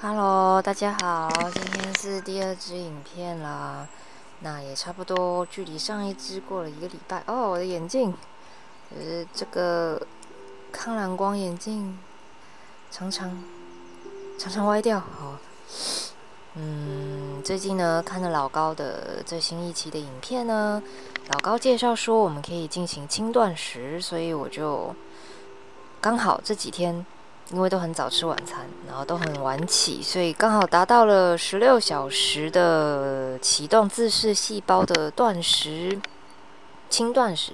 Hello，大家好，今天是第二支影片啦，那也差不多距离上一支过了一个礼拜哦。我的眼镜，呃，这个抗蓝光眼镜，常常常常歪掉。好，嗯，最近呢看了老高的最新一期的影片呢，老高介绍说我们可以进行轻断食，所以我就刚好这几天。因为都很早吃晚餐，然后都很晚起，所以刚好达到了十六小时的启动自噬细胞的断食，轻断食。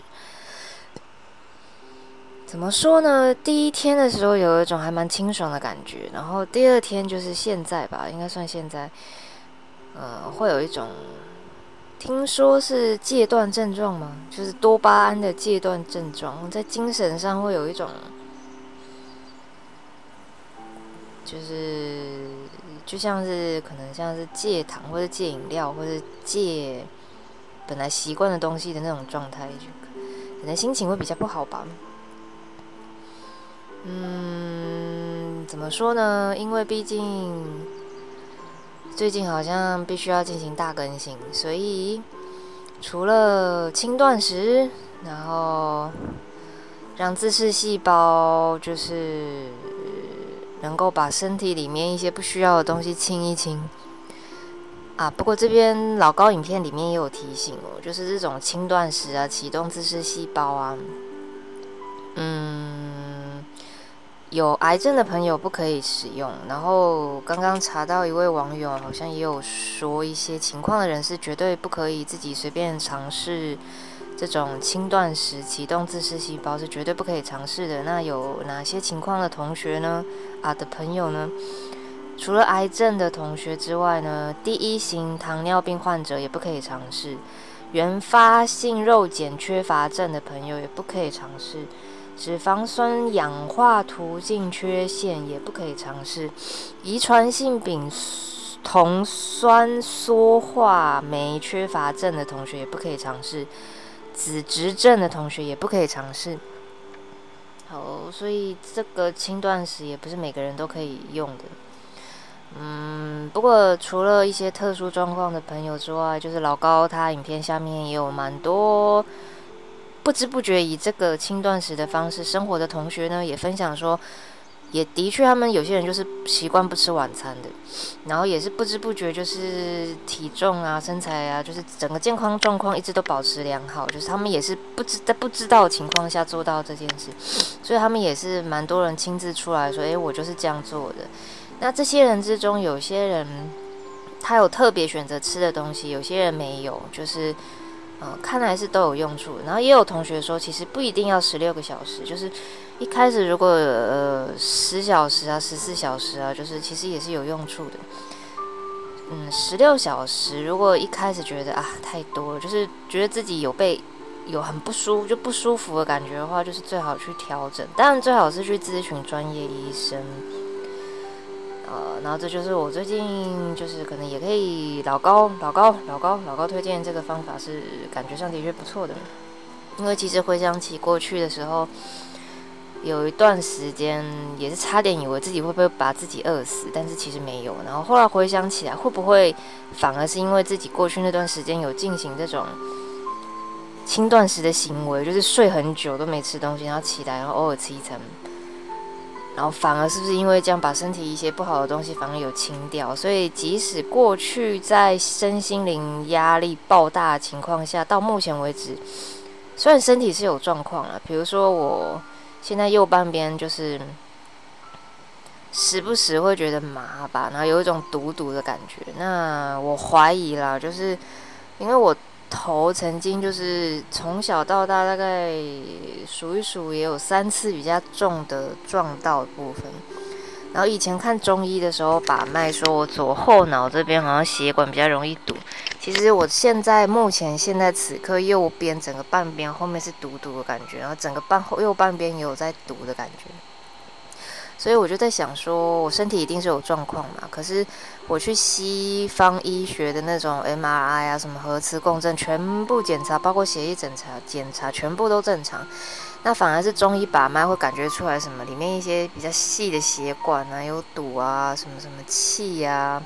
怎么说呢？第一天的时候有一种还蛮清爽的感觉，然后第二天就是现在吧，应该算现在，呃，会有一种听说是戒断症状吗？就是多巴胺的戒断症状，在精神上会有一种。就是就像是可能像是戒糖或者戒饮料或者戒本来习惯的东西的那种状态，可能心情会比较不好吧。嗯，怎么说呢？因为毕竟最近好像必须要进行大更新，所以除了轻断食，然后让自噬细胞就是。能够把身体里面一些不需要的东西清一清啊。不过这边老高影片里面也有提醒哦，就是这种轻断食啊，启动自噬细胞啊，嗯，有癌症的朋友不可以使用。然后刚刚查到一位网友好像也有说，一些情况的人是绝对不可以自己随便尝试。这种轻断食启动自噬细胞是绝对不可以尝试的。那有哪些情况的同学呢？啊的朋友呢？除了癌症的同学之外呢，第一型糖尿病患者也不可以尝试。原发性肉碱缺乏症的朋友也不可以尝试。脂肪酸氧化途径缺陷也不可以尝试。遗传性丙酮酸羧化酶缺乏症的同学也不可以尝试。子执症的同学也不可以尝试。好，所以这个轻断食也不是每个人都可以用的。嗯，不过除了一些特殊状况的朋友之外，就是老高他影片下面也有蛮多不知不觉以这个轻断食的方式生活的同学呢，也分享说。也的确，他们有些人就是习惯不吃晚餐的，然后也是不知不觉就是体重啊、身材啊，就是整个健康状况一直都保持良好，就是他们也是不知在不知道的情况下做到这件事，所以他们也是蛮多人亲自出来说：“诶，我就是这样做的。”那这些人之中，有些人他有特别选择吃的东西，有些人没有，就是。呃，看来是都有用处。然后也有同学说，其实不一定要十六个小时，就是一开始如果呃十小时啊、十四小时啊，就是其实也是有用处的。嗯，十六小时如果一开始觉得啊太多了，就是觉得自己有被有很不舒服就不舒服的感觉的话，就是最好去调整。当然最好是去咨询专业医生。呃，然后这就是我最近就是可能也可以老高老高老高老高推荐这个方法是感觉上的确不错的，因为其实回想起过去的时候，有一段时间也是差点以为自己会不会把自己饿死，但是其实没有。然后后来回想起来，会不会反而是因为自己过去那段时间有进行这种轻断食的行为，就是睡很久都没吃东西，然后起来然后偶尔吃一餐。然后反而是不是因为这样把身体一些不好的东西反而有清掉？所以即使过去在身心灵压力爆大的情况下，到目前为止，虽然身体是有状况了，比如说我现在右半边就是时不时会觉得麻吧，然后有一种堵堵的感觉。那我怀疑啦，就是因为我。头曾经就是从小到大大概数一数也有三次比较重的撞到部分，然后以前看中医的时候把脉说我左后脑这边好像血管比较容易堵，其实我现在目前现在此刻右边整个半边后面是堵堵的感觉，然后整个半后右半边也有在堵的感觉。所以我就在想，说我身体一定是有状况嘛。可是我去西方医学的那种 MRI 啊，什么核磁共振，全部检查，包括血液检查，检查全部都正常。那反而是中医把脉会感觉出来什么里面一些比较细的血管啊有堵啊什么什么气啊，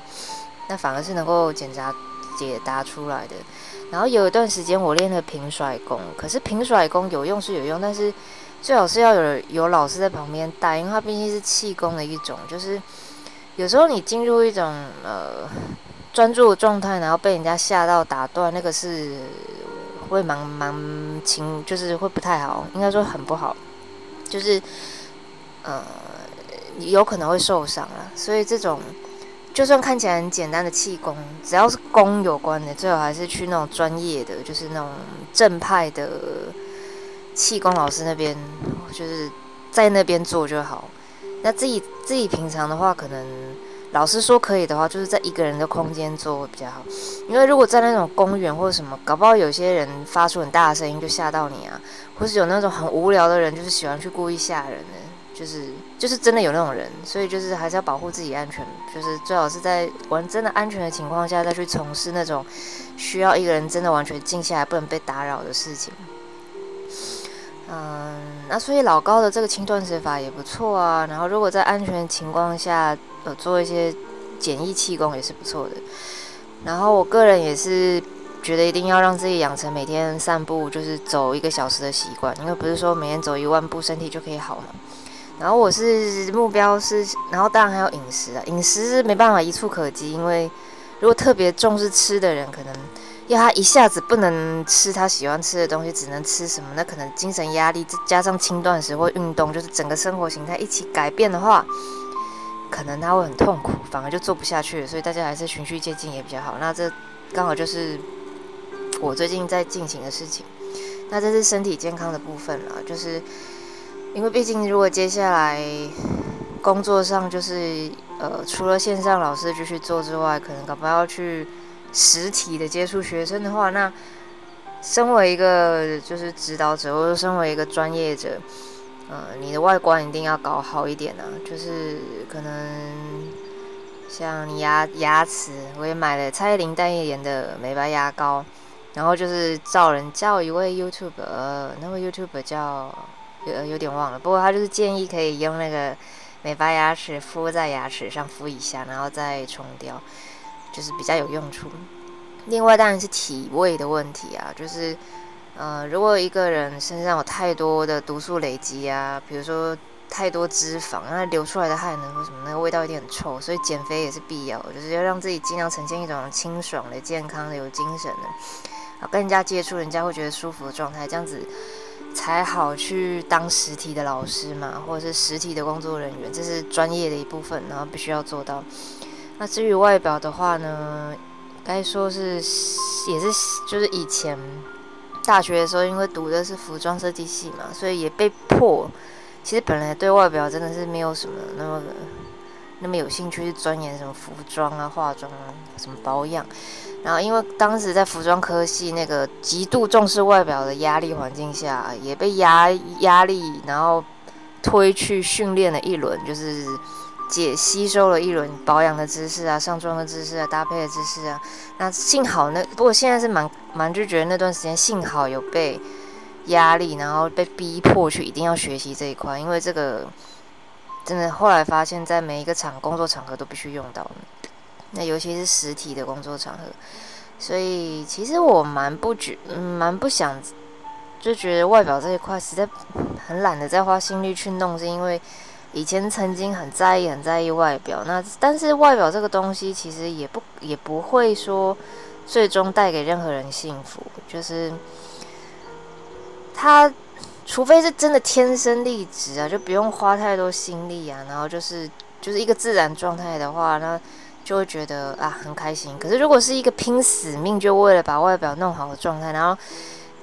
那反而是能够检查解答出来的。然后有一段时间我练了平甩功，可是平甩功有用是有用，但是最好是要有有老师在旁边带，因为它毕竟是气功的一种，就是有时候你进入一种呃专注的状态，然后被人家吓到打断，那个是会蛮蛮情，就是会不太好，应该说很不好，就是呃有可能会受伤了，所以这种。就算看起来很简单的气功，只要是功有关的，最好还是去那种专业的，就是那种正派的气功老师那边，就是在那边做就好。那自己自己平常的话，可能老师说可以的话，就是在一个人的空间做会比较好。因为如果在那种公园或者什么，搞不好有些人发出很大的声音就吓到你啊，或是有那种很无聊的人，就是喜欢去故意吓人的。就是就是真的有那种人，所以就是还是要保护自己安全，就是最好是在玩真的安全的情况下再去从事那种需要一个人真的完全静下来不能被打扰的事情。嗯，那所以老高的这个轻断食法也不错啊。然后如果在安全情况下呃做一些简易气功也是不错的。然后我个人也是觉得一定要让自己养成每天散步就是走一个小时的习惯，因为不是说每天走一万步身体就可以好嘛。然后我是目标是，然后当然还有饮食啊，饮食是没办法一触可及，因为如果特别重视吃的人，可能要他一下子不能吃他喜欢吃的东西，只能吃什么？那可能精神压力加上轻断食或运动，就是整个生活形态一起改变的话，可能他会很痛苦，反而就做不下去。所以大家还是循序渐进也比较好。那这刚好就是我最近在进行的事情。那这是身体健康的部分了，就是。因为毕竟，如果接下来工作上就是呃，除了线上老师继续做之外，可能搞不好要去实体的接触学生的话，那身为一个就是指导者，或者身为一个专业者，呃，你的外观一定要搞好一点啊。就是可能像你牙牙齿，我也买了蔡依林代言的美白牙膏，然后就是找人叫一位 YouTube，呃，那位 YouTube 叫。有有点忘了，不过他就是建议可以用那个美白牙齿敷在牙齿上敷一下，然后再冲掉，就是比较有用处。另外当然是体味的问题啊，就是呃，如果一个人身上有太多的毒素累积啊，比如说太多脂肪，那流出来的汗呢或什么，那个味道一定很臭，所以减肥也是必要，就是要让自己尽量呈现一种清爽的、健康的、有精神的，啊，跟人家接触，人家会觉得舒服的状态，这样子。才好去当实体的老师嘛，或者是实体的工作人员，这是专业的一部分，然后必须要做到。那至于外表的话呢，该说是也是就是以前大学的时候，因为读的是服装设计系嘛，所以也被迫，其实本来对外表真的是没有什么那么那么有兴趣去钻研什么服装啊、化妆啊、什么保养。然后，因为当时在服装科系那个极度重视外表的压力环境下，也被压压力，然后推去训练了一轮，就是解吸收了一轮保养的知识啊、上妆的知识啊、搭配的知识啊。那幸好那不过现在是蛮蛮就觉得那段时间幸好有被压力，然后被逼迫去一定要学习这一块，因为这个真的后来发现，在每一个场工作场合都必须用到。那尤其是实体的工作场合，所以其实我蛮不觉，蛮不想，就觉得外表这一块实在很懒得再花心力去弄，是因为以前曾经很在意、很在意外表。那但是外表这个东西其实也不也不会说最终带给任何人幸福，就是他除非是真的天生丽质啊，就不用花太多心力啊，然后就是就是一个自然状态的话，那。就会觉得啊很开心，可是如果是一个拼死命就为了把外表弄好的状态，然后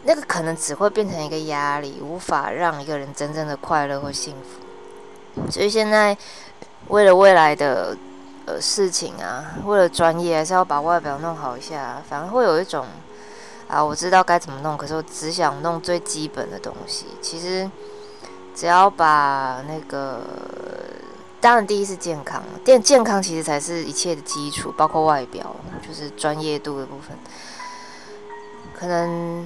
那个可能只会变成一个压力，无法让一个人真正的快乐或幸福。所以现在为了未来的呃事情啊，为了专业还是要把外表弄好一下，反而会有一种啊我知道该怎么弄，可是我只想弄最基本的东西。其实只要把那个。当然，第一是健康，健健康其实才是一切的基础，包括外表，就是专业度的部分。可能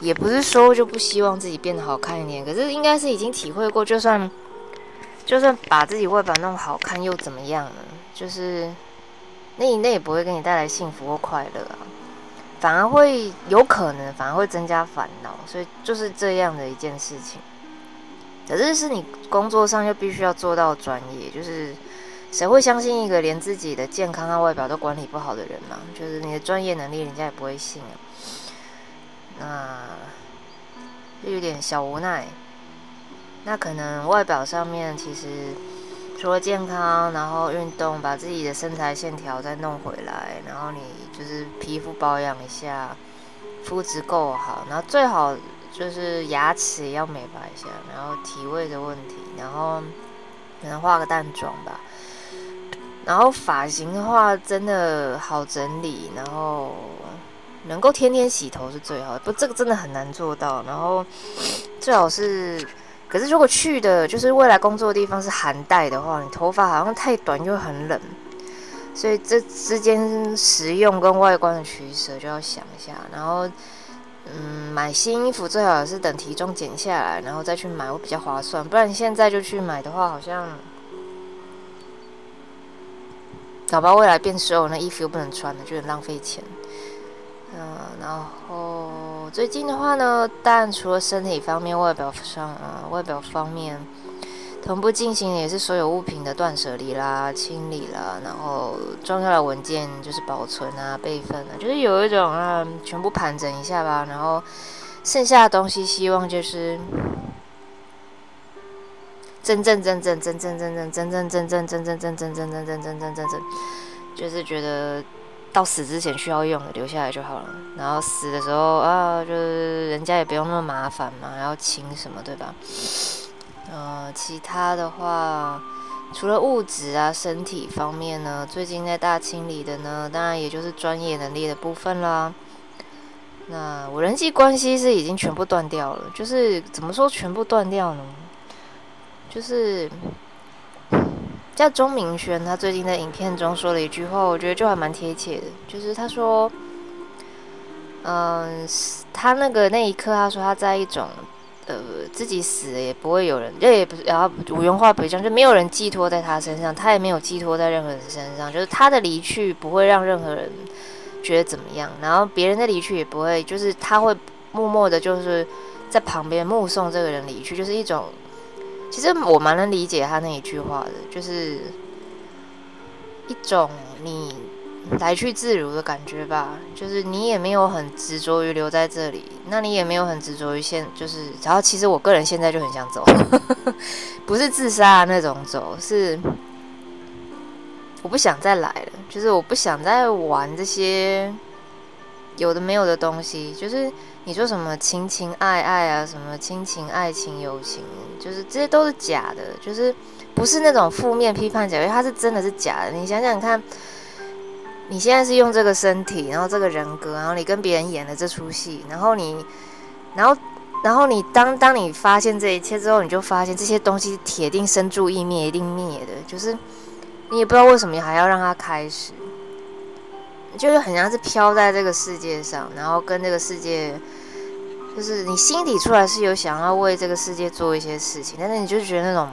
也不是说就不希望自己变得好看一点，可是应该是已经体会过，就算就算把自己外表弄好看又怎么样呢？就是那那也不会给你带来幸福或快乐啊，反而会有可能反而会增加烦恼，所以就是这样的一件事情。可是是你工作上又必须要做到专业，就是谁会相信一个连自己的健康和外表都管理不好的人嘛？就是你的专业能力，人家也不会信啊。那就有点小无奈。那可能外表上面其实除了健康，然后运动，把自己的身材线条再弄回来，然后你就是皮肤保养一下，肤质够好，然后最好。就是牙齿也要美白一下，然后体味的问题，然后可能化个淡妆吧。然后发型的话，真的好整理，然后能够天天洗头是最好的。不，这个真的很难做到。然后最好是，可是如果去的就是未来工作的地方是寒带的话，你头发好像太短又很冷，所以这之间实用跟外观的取舍就要想一下。然后。嗯，买新衣服最好是等体重减下来，然后再去买会比较划算。不然现在就去买的话，好像搞不好未来变瘦，那衣服又不能穿了，就很浪费钱。嗯，然后最近的话呢，但除了身体方面、外表上啊，外表方面。同步进行的也是所有物品的断舍离啦、清理啦，然后重要的文件就是保存啊、备份啊，就是有一种啊，全部盘整一下吧。然后剩下的东西，希望就是真正、真正、真正、真正、真正、真正、真正、真正、真正、真正、真正、真正，就是觉得到死之前需要用的留下来就好了。然后死的时候啊，就是人家也不用那么麻烦嘛，要清什么，对吧？呃，其他的话，除了物质啊、身体方面呢，最近在大清理的呢，当然也就是专业能力的部分啦。那我人际关系是已经全部断掉了，就是怎么说全部断掉呢？就是叫钟明轩，他最近在影片中说了一句话，我觉得就还蛮贴切的，就是他说，嗯，他那个那一刻，他说他在一种。呃，自己死了也不会有人，这也不是，然后五元话不讲，就没有人寄托在他身上，他也没有寄托在任何人身上，就是他的离去不会让任何人觉得怎么样，然后别人的离去也不会，就是他会默默的，就是在旁边目送这个人离去，就是一种，其实我蛮能理解他那一句话的，就是一种你。来去自如的感觉吧，就是你也没有很执着于留在这里，那你也没有很执着于现，就是然后其实我个人现在就很想走，不是自杀那种走，是我不想再来了，就是我不想再玩这些有的没有的东西，就是你说什么情情爱爱啊，什么亲情爱情友情，就是这些都是假的，就是不是那种负面批判假，因为它是真的是假的，你想想看。你现在是用这个身体，然后这个人格，然后你跟别人演了这出戏，然后你，然后，然后你当当你发现这一切之后，你就发现这些东西铁定生住意灭，一定灭的，就是你也不知道为什么还要让它开始，就是很像是飘在这个世界上，然后跟这个世界，就是你心底出来是有想要为这个世界做一些事情，但是你就觉得那种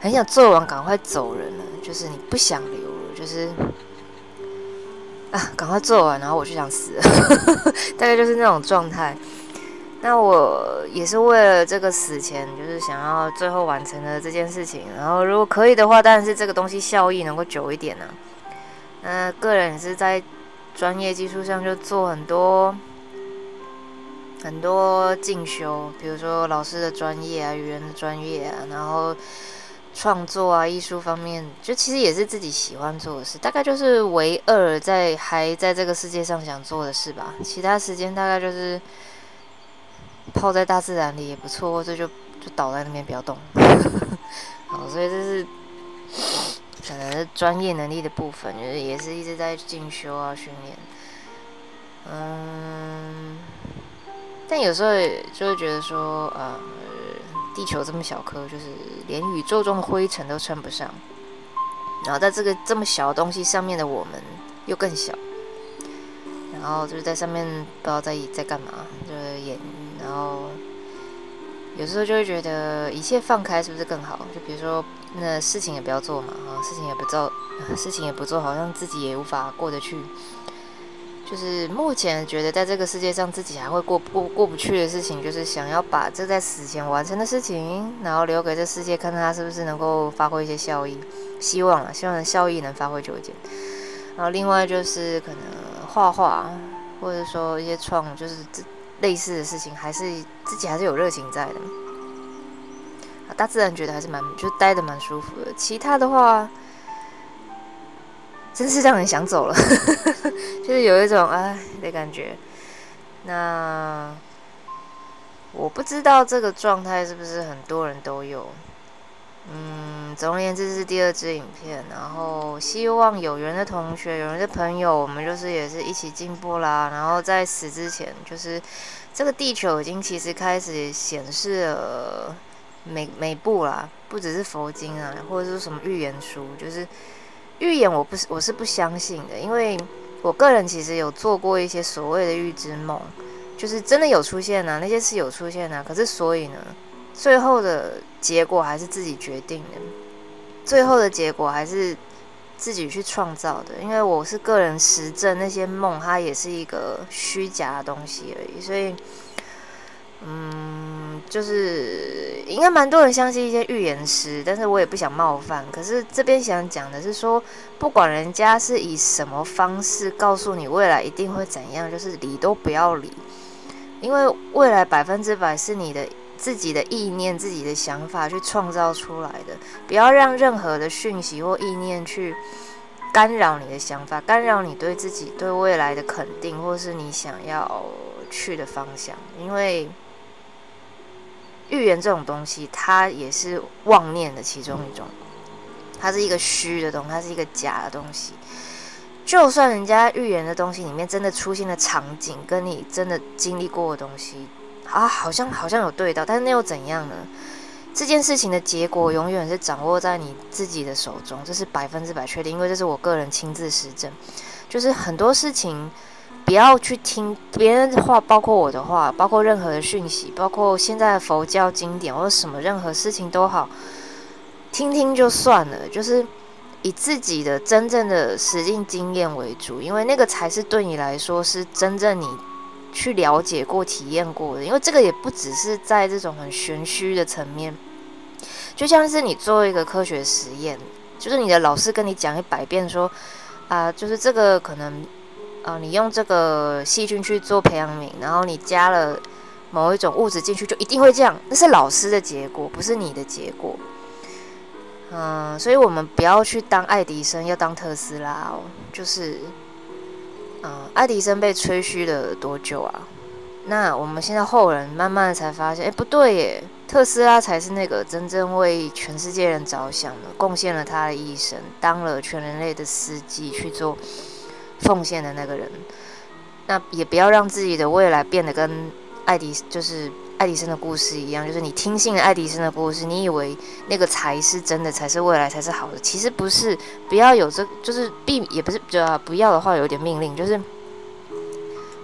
很想做完赶快走人了，就是你不想留了，就是。啊，赶快做完，然后我就想死，大概就是那种状态。那我也是为了这个死前，就是想要最后完成的这件事情。然后如果可以的话，当然是这个东西效益能够久一点呢。那个人是在专业技术上就做很多很多进修，比如说老师的专业啊，语言的专业啊，然后。创作啊，艺术方面，就其实也是自己喜欢做的事，大概就是唯二在还在这个世界上想做的事吧。其他时间大概就是泡在大自然里也不错，或者就就倒在那边不要动。好，所以这是可能是专业能力的部分，就是也是一直在进修啊，训练。嗯，但有时候就会觉得说，呃。地球这么小颗，就是连宇宙中的灰尘都称不上。然后在这个这么小的东西上面的我们又更小。然后就是在上面不知道在在干嘛，就是演，然后有时候就会觉得一切放开是不是更好？就比如说那事情也不要做嘛，啊，事情也不做，事情也不做，好像自己也无法过得去。就是目前觉得在这个世界上自己还会过过过不去的事情，就是想要把这在死前完成的事情，然后留给这世界看看它是不是能够发挥一些效益。希望啊，希望效益能发挥久一点。然后另外就是可能画画，或者说一些创，就是这类似的事情，还是自己还是有热情在的。大自然觉得还是蛮，就待的蛮舒服的。其他的话。真是让人想走了，就是有一种哎的感觉。那我不知道这个状态是不是很多人都有。嗯，总而言之是第二支影片，然后希望有缘的同学、有缘的朋友，我们就是也是一起进步啦。然后在死之前，就是这个地球已经其实开始显示了每每部啦，不只是佛经啊，或者是什么预言书，就是。预言我不是我是不相信的，因为我个人其实有做过一些所谓的预知梦，就是真的有出现啊，那些是有出现啊，可是所以呢，最后的结果还是自己决定的，最后的结果还是自己去创造的，因为我是个人实证，那些梦它也是一个虚假的东西而已，所以。嗯，就是应该蛮多人相信一些预言师，但是我也不想冒犯。可是这边想讲的是说，不管人家是以什么方式告诉你未来一定会怎样，就是理都不要理，因为未来百分之百是你的自己的意念、自己的想法去创造出来的。不要让任何的讯息或意念去干扰你的想法，干扰你对自己对未来的肯定，或是你想要去的方向，因为。预言这种东西，它也是妄念的其中一种，它是一个虚的东西，它是一个假的东西。就算人家预言的东西里面真的出现的场景，跟你真的经历过的东西啊，好像好像有对到，但是那又怎样呢？这件事情的结果永远是掌握在你自己的手中，这是百分之百确定，因为这是我个人亲自实证，就是很多事情。不要去听别人的话，包括我的话，包括任何的讯息，包括现在的佛教经典或者什么任何事情都好，听听就算了，就是以自己的真正的实境经验为主，因为那个才是对你来说是真正你去了解过、体验过的。因为这个也不只是在这种很玄虚的层面，就像是你做一个科学实验，就是你的老师跟你讲一百遍说啊，就是这个可能。啊，你用这个细菌去做培养皿，然后你加了某一种物质进去，就一定会这样。那是老师的结果，不是你的结果。嗯，所以我们不要去当爱迪生，要当特斯拉哦。就是，嗯，爱迪生被吹嘘了多久啊？那我们现在后人慢慢的才发现，哎，不对耶，特斯拉才是那个真正为全世界人着想的，贡献了他的一生，当了全人类的司机去做。奉献的那个人，那也不要让自己的未来变得跟爱迪就是爱迪生的故事一样，就是你听信爱迪生的故事，你以为那个才是真的，才是未来，才是好的，其实不是。不要有这，就是避，也不是就不要的话，有点命令，就是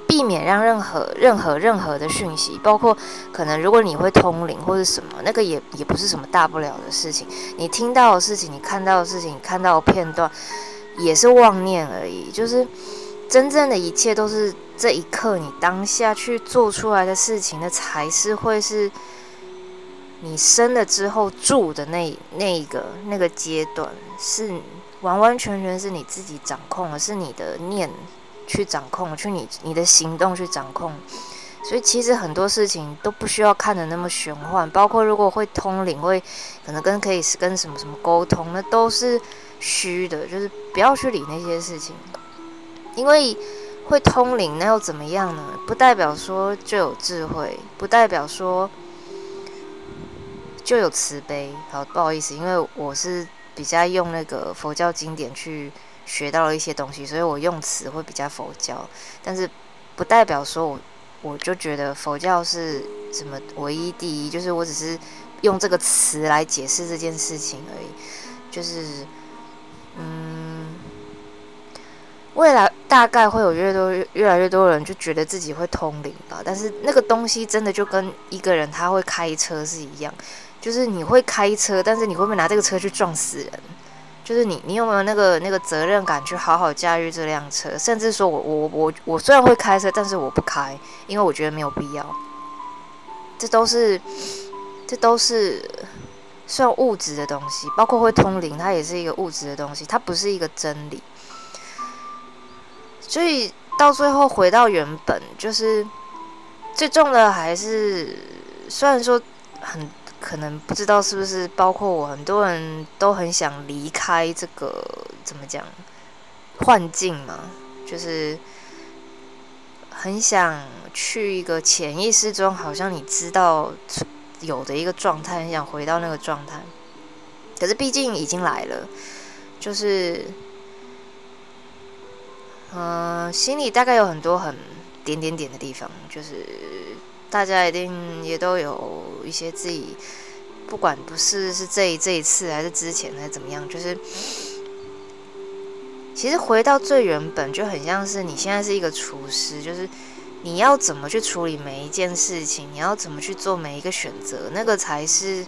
避免让任何任何任何的讯息，包括可能如果你会通灵或者什么，那个也也不是什么大不了的事情。你听到的事情，你看到的事情，你看到的片段。也是妄念而已，就是真正的一切都是这一刻你当下去做出来的事情，那才是会是你生了之后住的那那个那个阶段，是完完全全是你自己掌控，而是你的念去掌控，去你你的行动去掌控。所以其实很多事情都不需要看的那么玄幻，包括如果会通灵，会可能跟可以跟什么什么沟通，那都是。虚的，就是不要去理那些事情，因为会通灵，那又怎么样呢？不代表说就有智慧，不代表说就有慈悲。好，不好意思，因为我是比较用那个佛教经典去学到了一些东西，所以我用词会比较佛教，但是不代表说我我就觉得佛教是什么唯一第一，就是我只是用这个词来解释这件事情而已，就是。嗯，未来大概会有越多越来越多人就觉得自己会通灵吧。但是那个东西真的就跟一个人他会开车是一样，就是你会开车，但是你会不会拿这个车去撞死人？就是你你有没有那个那个责任感去好好驾驭这辆车？甚至说我我我我虽然会开车，但是我不开，因为我觉得没有必要。这都是这都是算物质的东西，包括会通灵，它也是一个物质的东西，它不是一个真理。所以到最后回到原本，就是最重的还是，虽然说很可能不知道是不是包括我，很多人都很想离开这个怎么讲幻境嘛，就是很想去一个潜意识中，好像你知道有的一个状态，很想回到那个状态。可是毕竟已经来了，就是。嗯，心里大概有很多很点点点的地方，就是大家一定也都有一些自己，不管不是是这这一次还是之前还是怎么样，就是其实回到最原本就很像是你现在是一个厨师，就是你要怎么去处理每一件事情，你要怎么去做每一个选择，那个才是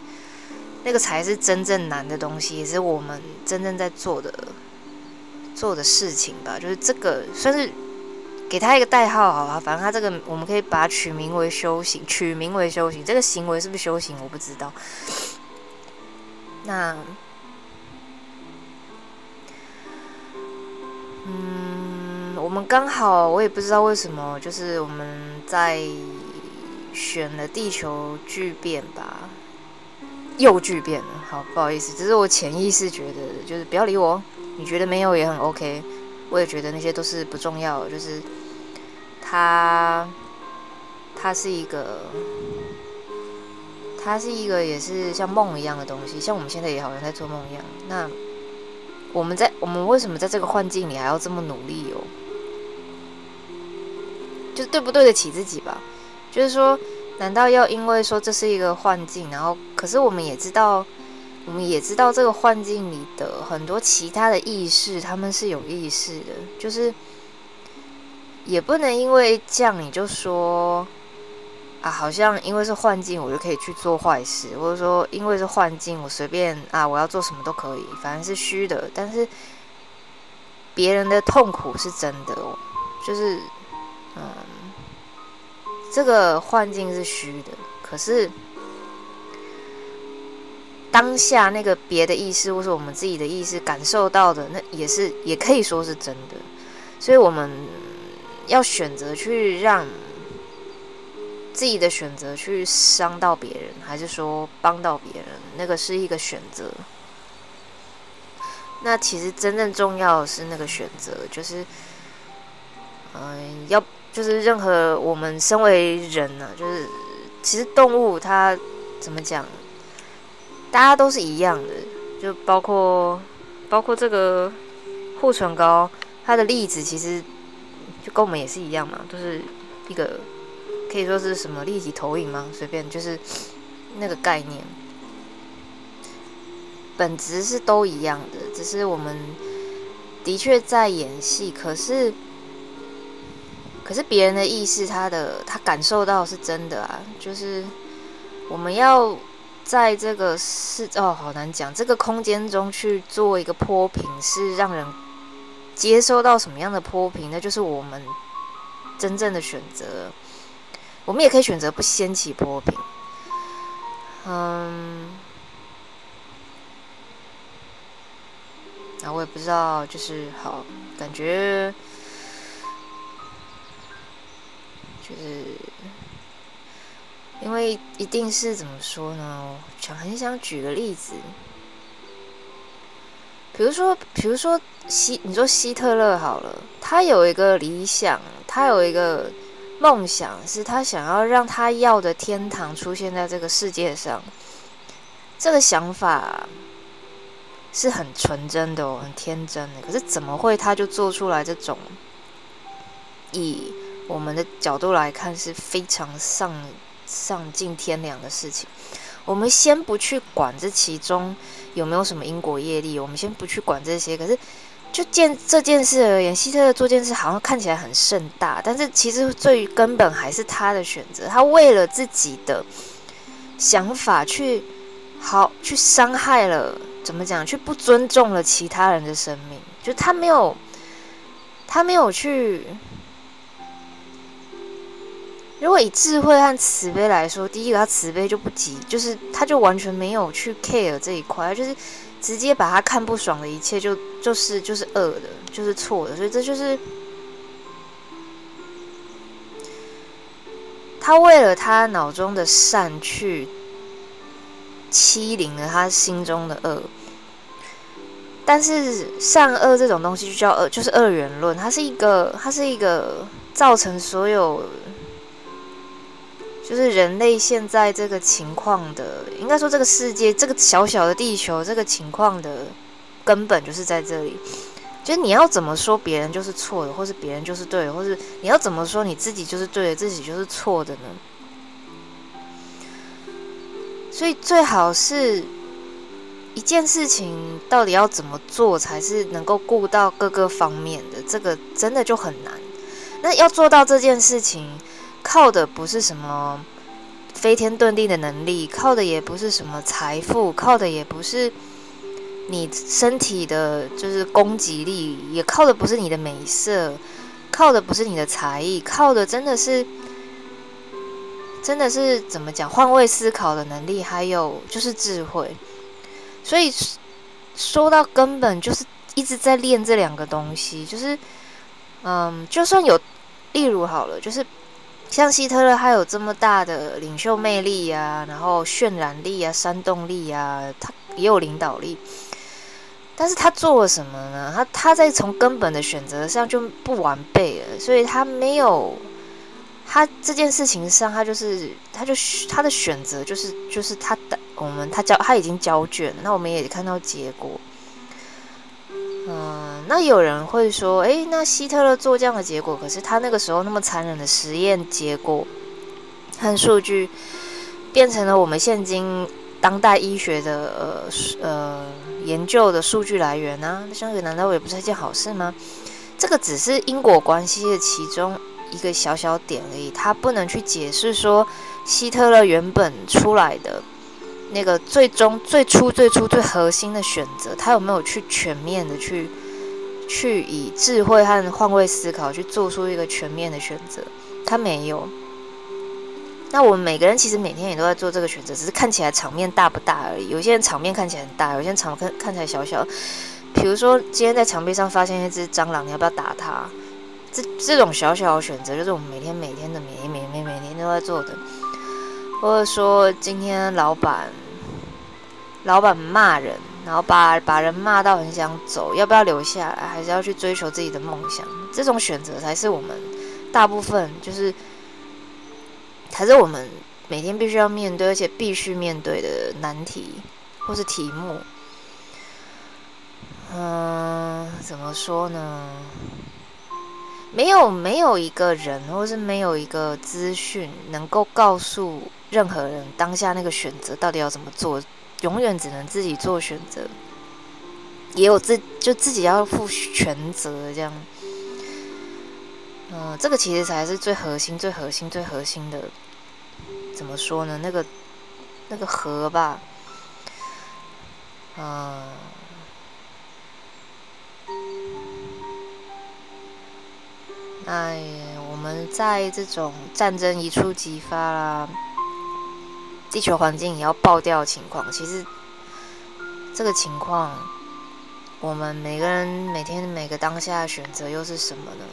那个才是真正难的东西，也是我们真正在做的。做的事情吧，就是这个算是给他一个代号好了。反正他这个我们可以把它取名为修行，取名为修行。这个行为是不是修行，我不知道。那，嗯，我们刚好，我也不知道为什么，就是我们在选了地球巨变吧，又巨变了。好，不好意思，只是我潜意识觉得，就是不要理我。你觉得没有也很 OK，我也觉得那些都是不重要。就是它，它是一个，它是一个也是像梦一样的东西，像我们现在也好像在做梦一样。那我们在我们为什么在这个幻境里还要这么努力哦？就对不对得起自己吧？就是说，难道要因为说这是一个幻境，然后可是我们也知道。我们也知道这个幻境里的很多其他的意识，他们是有意识的，就是也不能因为这样你就说啊，好像因为是幻境，我就可以去做坏事，或者说因为是幻境，我随便啊，我要做什么都可以，反正是虚的。但是别人的痛苦是真的哦，就是嗯，这个幻境是虚的，可是。当下那个别的意识，或是我们自己的意识感受到的，那也是也可以说是真的。所以我们要选择去让自己的选择去伤到别人，还是说帮到别人，那个是一个选择。那其实真正重要的是那个选择，就是嗯，要就是任何我们身为人呢，就是其实动物它怎么讲？大家都是一样的，就包括包括这个护唇膏，它的例子其实就跟我们也是一样嘛，都是一个可以说是什么立体投影吗？随便就是那个概念，本质是都一样的，只是我们的确在演戏，可是可是别人的意识，他的他感受到是真的啊，就是我们要。在这个是哦，好难讲。这个空间中去做一个坡平，是让人接收到什么样的坡平？那就是我们真正的选择。我们也可以选择不掀起坡平。嗯，那我也不知道，就是好感觉，为一定是怎么说呢？想很想举个例子，比如说，比如说希，你说希特勒好了，他有一个理想，他有一个梦想，是他想要让他要的天堂出现在这个世界上。这个想法是很纯真的哦，很天真的。可是怎么会他就做出来这种，以我们的角度来看是非常上。丧尽天良的事情，我们先不去管这其中有没有什么因果业力，我们先不去管这些。可是，就件这件事而言，希特勒做件事好像看起来很盛大，但是其实最根本还是他的选择。他为了自己的想法去好去伤害了，怎么讲？去不尊重了其他人的生命。就他没有，他没有去。如果以智慧和慈悲来说，第一个他慈悲就不急，就是他就完全没有去 care 这一块，就是。直接把他看不爽的一切，就就是就是恶的，就是错的，所以这就是他为了他脑中的善去欺凌了他心中的恶。但是善恶这种东西就叫恶，就是二元论，它是一个，它是一个造成所有。就是人类现在这个情况的，应该说这个世界这个小小的地球这个情况的根本就是在这里。就是你要怎么说别人就是错的，或是别人就是对的，或是你要怎么说你自己就是对的，自己就是错的呢？所以最好是一件事情到底要怎么做才是能够顾到各个方面的，这个真的就很难。那要做到这件事情。靠的不是什么飞天遁地的能力，靠的也不是什么财富，靠的也不是你身体的，就是攻击力，也靠的不是你的美色，靠的不是你的才艺，靠的真的是，真的是怎么讲？换位思考的能力，还有就是智慧。所以说到根本，就是一直在练这两个东西。就是，嗯，就算有，例如好了，就是。像希特勒，他有这么大的领袖魅力呀，然后渲染力啊、煽动力啊，他也有领导力。但是他做了什么呢？他他在从根本的选择上就不完备了，所以他没有他这件事情上，他就是他就他的选择就是就是他的我们他交他已经交卷，那我们也看到结果。嗯，那有人会说，诶，那希特勒做这样的结果，可是他那个时候那么残忍的实验结果和数据，变成了我们现今当代医学的呃呃研究的数据来源呢？那这样难道也不是一件好事吗？这个只是因果关系的其中一个小小点而已，它不能去解释说希特勒原本出来的。那个最终、最初、最初、最核心的选择，他有没有去全面的去、去以智慧和换位思考去做出一个全面的选择？他没有。那我们每个人其实每天也都在做这个选择，只是看起来场面大不大而已。有些人场面看起来很大，有些人场看看起来小小。比如说，今天在墙壁上发现一只蟑螂，你要不要打它？这这种小小的选择，就是我们每天、每天的、每每每每天都在做的。或者说，今天老板，老板骂人，然后把把人骂到很想走，要不要留下来，还是要去追求自己的梦想？这种选择才是我们大部分就是，才是我们每天必须要面对，而且必须面对的难题或是题目。嗯，怎么说呢？没有没有一个人，或是没有一个资讯能够告诉任何人当下那个选择到底要怎么做，永远只能自己做选择，也有自就自己要负全责这样。嗯，这个其实才是最核心、最核心、最核心的。怎么说呢？那个那个核吧，嗯。哎，我们在这种战争一触即发啦，地球环境也要爆掉的情况，其实这个情况，我们每个人每天每个当下选择又是什么呢？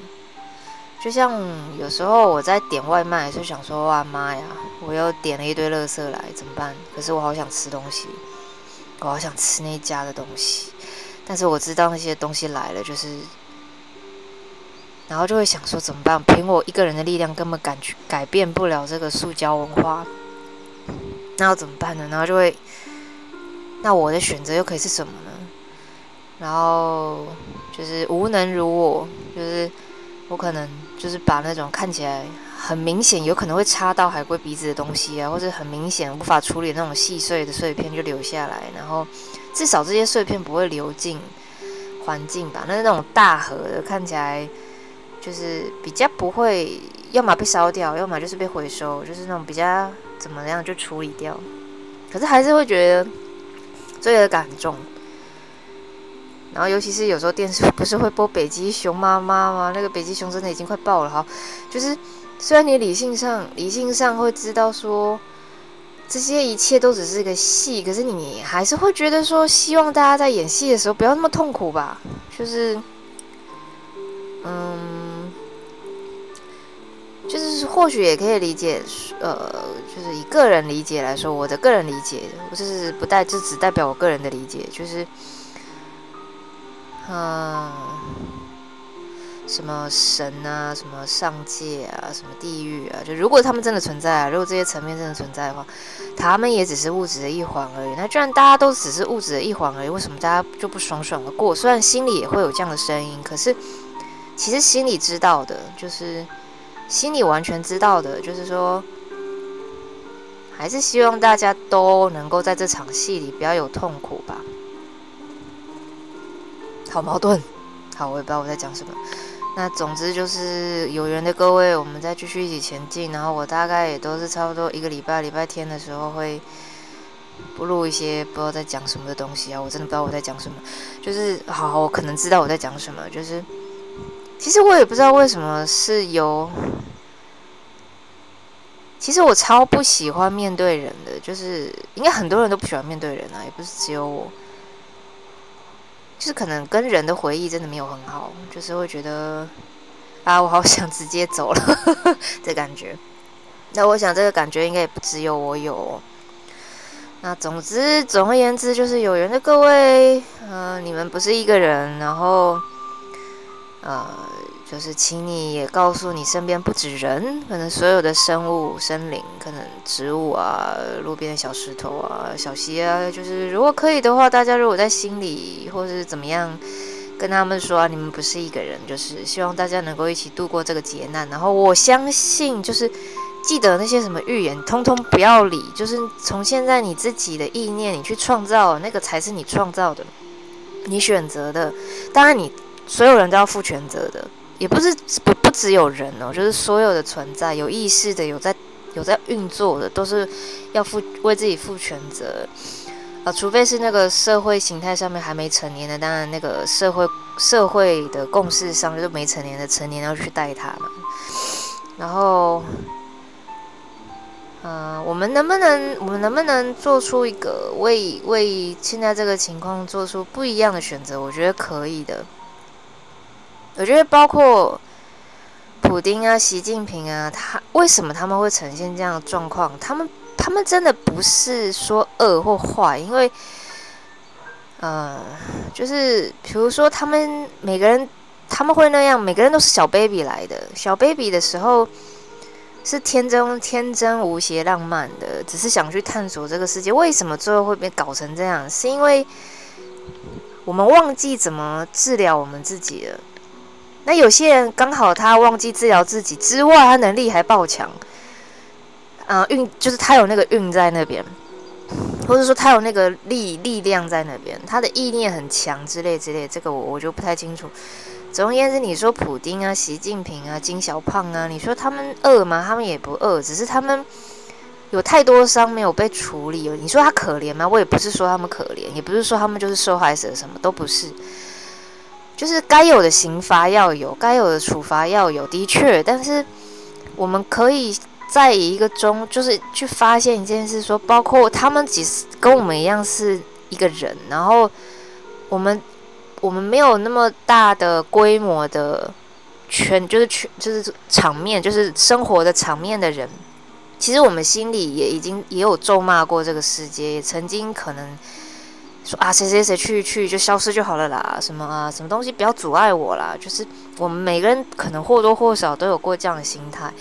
就像有时候我在点外卖，就想说哇妈呀，我又点了一堆垃圾来，怎么办？可是我好想吃东西，我好想吃那家的东西，但是我知道那些东西来了就是。然后就会想说怎么办？凭我一个人的力量根本改改变不了这个塑胶文化，那要怎么办呢？然后就会，那我的选择又可以是什么呢？然后就是无能如我，就是我可能就是把那种看起来很明显有可能会插到海龟鼻子的东西啊，或者很明显无法处理那种细碎的碎片就留下来，然后至少这些碎片不会流进。环境吧。那那种大盒的看起来就是比较不会，要么被烧掉，要么就是被回收，就是那种比较怎么样就处理掉。可是还是会觉得罪恶感很重。然后尤其是有时候电视不是会播北极熊妈妈吗？那个北极熊真的已经快爆了哈。就是虽然你理性上理性上会知道说。这些一切都只是个戏，可是你还是会觉得说，希望大家在演戏的时候不要那么痛苦吧？就是，嗯，就是或许也可以理解，呃，就是以个人理解来说，我的个人理解，我就是不代，就只代表我个人的理解，就是，嗯。什么神啊，什么上界啊，什么地狱啊？就如果他们真的存在啊，如果这些层面真的存在的话，他们也只是物质的一环而已。那既然大家都只是物质的一环而已，为什么大家就不爽爽的过？虽然心里也会有这样的声音，可是其实心里知道的，就是心里完全知道的，就是说，还是希望大家都能够在这场戏里不要有痛苦吧。好矛盾，好，我也不知道我在讲什么。那总之就是有缘的各位，我们再继续一起前进。然后我大概也都是差不多一个礼拜，礼拜天的时候会不录一些不知道在讲什么的东西啊。我真的不知道我在讲什么，就是好，我可能知道我在讲什么。就是其实我也不知道为什么是有，其实我超不喜欢面对人的，就是应该很多人都不喜欢面对人啊，也不是只有我。就是可能跟人的回忆真的没有很好，就是会觉得啊，我好想直接走了 这感觉。那我想这个感觉应该也不只有我有。那总之，总而言之，就是有缘的各位，嗯，你们不是一个人，然后，呃。就是，请你也告诉你身边不止人，可能所有的生物、生灵，可能植物啊，路边的小石头啊、小溪啊，就是如果可以的话，大家如果在心里或是怎么样，跟他们说啊，你们不是一个人，就是希望大家能够一起度过这个劫难。然后我相信，就是记得那些什么预言，通通不要理。就是从现在你自己的意念，你去创造那个才是你创造的，你选择的。当然，你所有人都要负全责的。也不是不不只有人哦，就是所有的存在，有意识的，有在有在运作的，都是要负为自己负全责。啊，除非是那个社会形态上面还没成年的，当然那个社会社会的共识上就是没成年的成年要去带他嘛。然后，嗯，我们能不能我们能不能做出一个为为现在这个情况做出不一样的选择？我觉得可以的。我觉得包括普丁啊、习近平啊，他为什么他们会呈现这样的状况？他们他们真的不是说恶或坏，因为，呃，就是比如说他们每个人他们会那样，每个人都是小 baby 来的，小 baby 的时候是天真、天真无邪、浪漫的，只是想去探索这个世界。为什么最后会被搞成这样？是因为我们忘记怎么治疗我们自己了。那有些人刚好他忘记治疗自己之外，他能力还爆强，啊运就是他有那个运在那边，或者说他有那个力力量在那边，他的意念很强之类之类，这个我我就不太清楚。总而言之，你说普京啊、习近平啊、金小胖啊，你说他们饿吗？他们也不饿，只是他们有太多伤没有被处理。你说他可怜吗？我也不是说他们可怜，也不是说他们就是受害者，什么都不是。就是该有的刑罚要有，该有的处罚要有，的确。但是我们可以在一个中，就是去发现一件事，说包括他们其实跟我们一样是一个人，然后我们我们没有那么大的规模的圈，就是圈就是场面，就是生活的场面的人，其实我们心里也已经也有咒骂过这个世界，也曾经可能。说啊，谁谁谁去去就消失就好了啦，什么啊，什么东西不要阻碍我啦。就是我们每个人可能或多或少都有过这样的心态。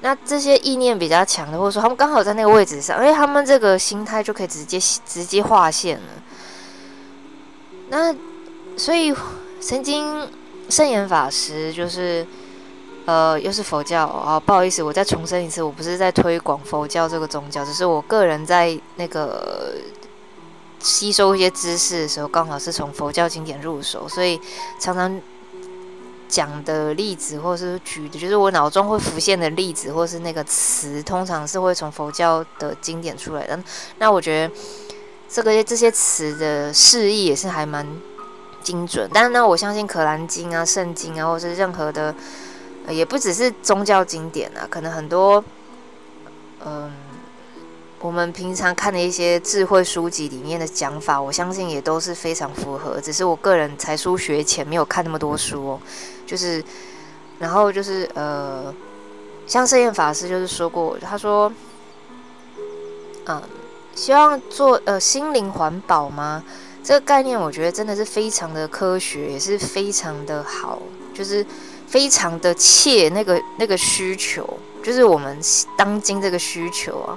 那这些意念比较强的，或者说他们刚好在那个位置上，因为他们这个心态就可以直接直接划线了。那所以曾经圣严法师就是呃，又是佛教啊，不好意思，我再重申一次，我不是在推广佛教这个宗教，只是我个人在那个。吸收一些知识的时候，刚好是从佛教经典入手，所以常常讲的例子，或是举的，就是我脑中会浮现的例子，或是那个词，通常是会从佛教的经典出来的。那我觉得这个这些词的释义也是还蛮精准。但是呢，我相信《可兰经》啊、圣经啊，或是任何的，也不只是宗教经典啊，可能很多，嗯。我们平常看的一些智慧书籍里面的讲法，我相信也都是非常符合。只是我个人才疏学浅，没有看那么多书哦。就是，然后就是呃，像圣严法师就是说过，他说，嗯，希望做呃心灵环保吗？这个概念我觉得真的是非常的科学，也是非常的好，就是非常的切那个那个需求，就是我们当今这个需求啊。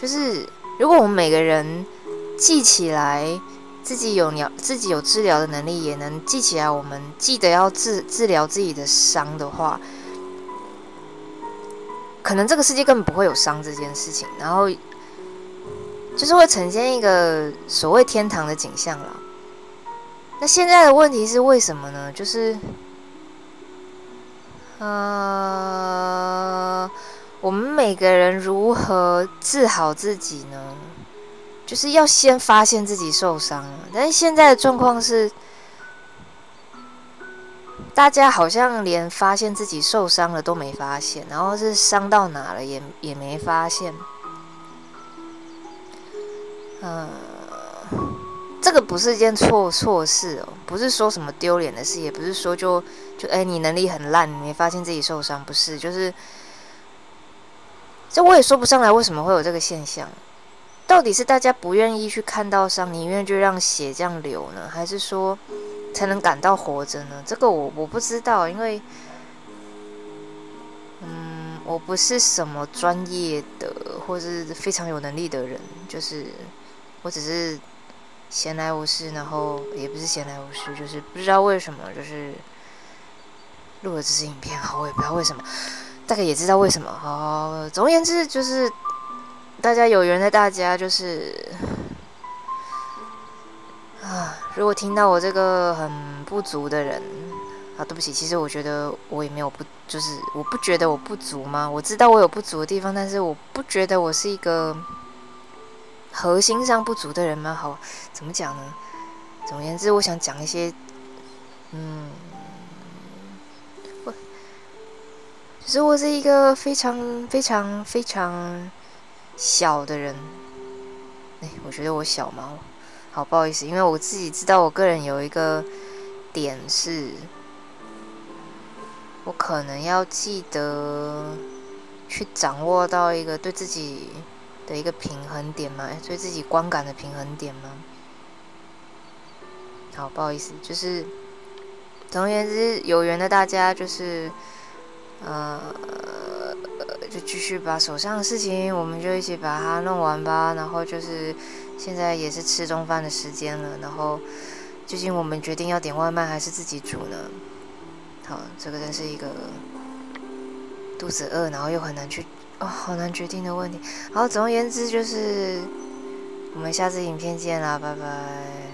就是，如果我们每个人记起来自己有疗自己有治疗的能力，也能记起来我们记得要治治疗自己的伤的话，可能这个世界根本不会有伤这件事情，然后就是会呈现一个所谓天堂的景象了。那现在的问题是为什么呢？就是，呃。我们每个人如何治好自己呢？就是要先发现自己受伤了。但是现在的状况是，大家好像连发现自己受伤了都没发现，然后是伤到哪了也也没发现。嗯，这个不是一件错错事哦，不是说什么丢脸的事，也不是说就就哎你能力很烂，你没发现自己受伤，不是，就是。这我也说不上来为什么会有这个现象，到底是大家不愿意去看到伤，宁愿就让血这样流呢，还是说才能感到活着呢？这个我我不知道，因为，嗯，我不是什么专业的或是非常有能力的人，就是我只是闲来无事，然后也不是闲来无事，就是不知道为什么就是录了这支影片，好，我也不知道为什么。大概也知道为什么哦。总而言之，就是大家有缘的大家，就是啊，如果听到我这个很不足的人啊，对不起，其实我觉得我也没有不，就是我不觉得我不足吗？我知道我有不足的地方，但是我不觉得我是一个核心上不足的人吗？好，怎么讲呢？总而言之，我想讲一些，嗯。其实我是一个非常非常非常小的人，哎，我觉得我小吗？好，不好意思，因为我自己知道，我个人有一个点是，我可能要记得去掌握到一个对自己的一个平衡点嘛，对自己观感的平衡点嘛。好，不好意思，就是总而言之，有缘的大家就是。呃，就继续把手上的事情，我们就一起把它弄完吧。然后就是现在也是吃中饭的时间了。然后究竟我们决定要点外卖还是自己煮呢？好，这个真是一个肚子饿，然后又很难去哦，好难决定的问题。好，总而言之就是我们下次影片见啦，拜拜。